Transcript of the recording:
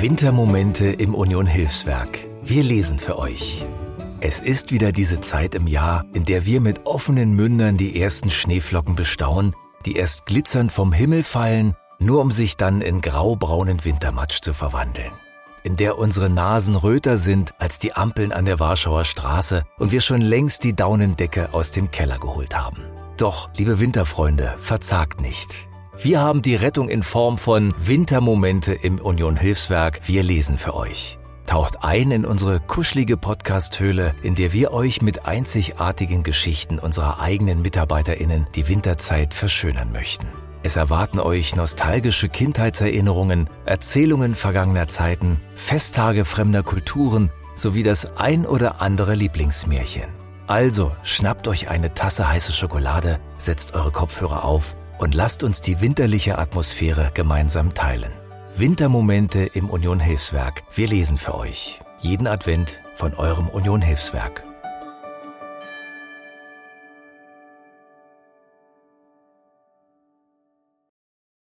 Wintermomente im Union Hilfswerk. Wir lesen für euch. Es ist wieder diese Zeit im Jahr, in der wir mit offenen Mündern die ersten Schneeflocken bestaunen, die erst glitzernd vom Himmel fallen, nur um sich dann in graubraunen Wintermatsch zu verwandeln. In der unsere Nasen röter sind als die Ampeln an der Warschauer Straße und wir schon längst die Daunendecke aus dem Keller geholt haben. Doch, liebe Winterfreunde, verzagt nicht. Wir haben die Rettung in Form von Wintermomente im Union Hilfswerk. Wir lesen für euch. Taucht ein in unsere kuschelige Podcast-Höhle, in der wir euch mit einzigartigen Geschichten unserer eigenen MitarbeiterInnen die Winterzeit verschönern möchten. Es erwarten euch nostalgische Kindheitserinnerungen, Erzählungen vergangener Zeiten, Festtage fremder Kulturen sowie das ein oder andere Lieblingsmärchen. Also schnappt euch eine Tasse heiße Schokolade, setzt eure Kopfhörer auf und lasst uns die winterliche Atmosphäre gemeinsam teilen. Wintermomente im Union Hilfswerk. Wir lesen für euch. Jeden Advent von eurem Union Hilfswerk.